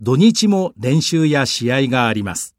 土日も練習や試合があります。